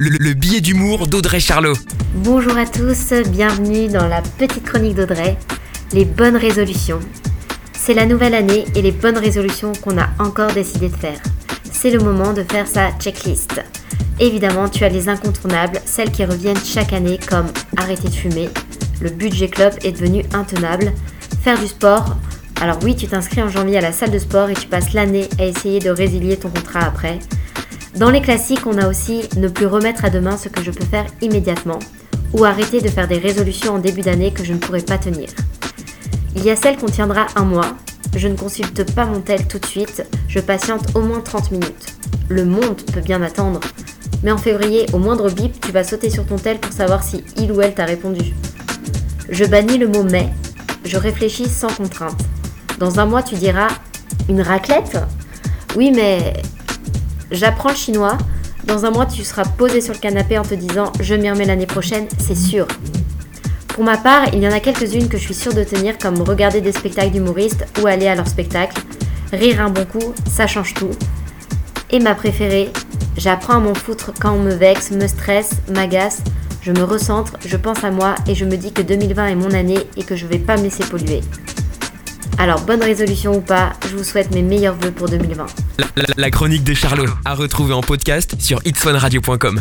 le, le billet d'humour d'Audrey Charlot. Bonjour à tous, bienvenue dans la petite chronique d'Audrey, les bonnes résolutions. C'est la nouvelle année et les bonnes résolutions qu'on a encore décidé de faire. C'est le moment de faire sa checklist. Évidemment, tu as les incontournables, celles qui reviennent chaque année comme arrêter de fumer, le budget club est devenu intenable, faire du sport. Alors oui, tu t'inscris en janvier à la salle de sport et tu passes l'année à essayer de résilier ton contrat après. Dans les classiques, on a aussi ne plus remettre à demain ce que je peux faire immédiatement ou arrêter de faire des résolutions en début d'année que je ne pourrai pas tenir. Il y a celle qu'on tiendra un mois. Je ne consulte pas mon tel tout de suite, je patiente au moins 30 minutes. Le monde peut bien attendre. Mais en février, au moindre bip, tu vas sauter sur ton tel pour savoir si il ou elle t'a répondu. Je bannis le mot mais, je réfléchis sans contrainte. Dans un mois, tu diras Une raclette? Oui, mais j'apprends le chinois. Dans un mois, tu seras posé sur le canapé en te disant Je m'y remets l'année prochaine, c'est sûr. Pour ma part, il y en a quelques-unes que je suis sûre de tenir, comme regarder des spectacles d'humoristes ou aller à leur spectacle. Rire un bon coup, ça change tout. Et ma préférée, j'apprends à m'en foutre quand on me vexe, me stresse, m'agace. Je me recentre, je pense à moi et je me dis que 2020 est mon année et que je vais pas me laisser polluer. Alors, bonne résolution ou pas, je vous souhaite mes meilleurs vœux pour 2020. La, chronique des Charlots, à retrouver en podcast sur itsfonradio.com.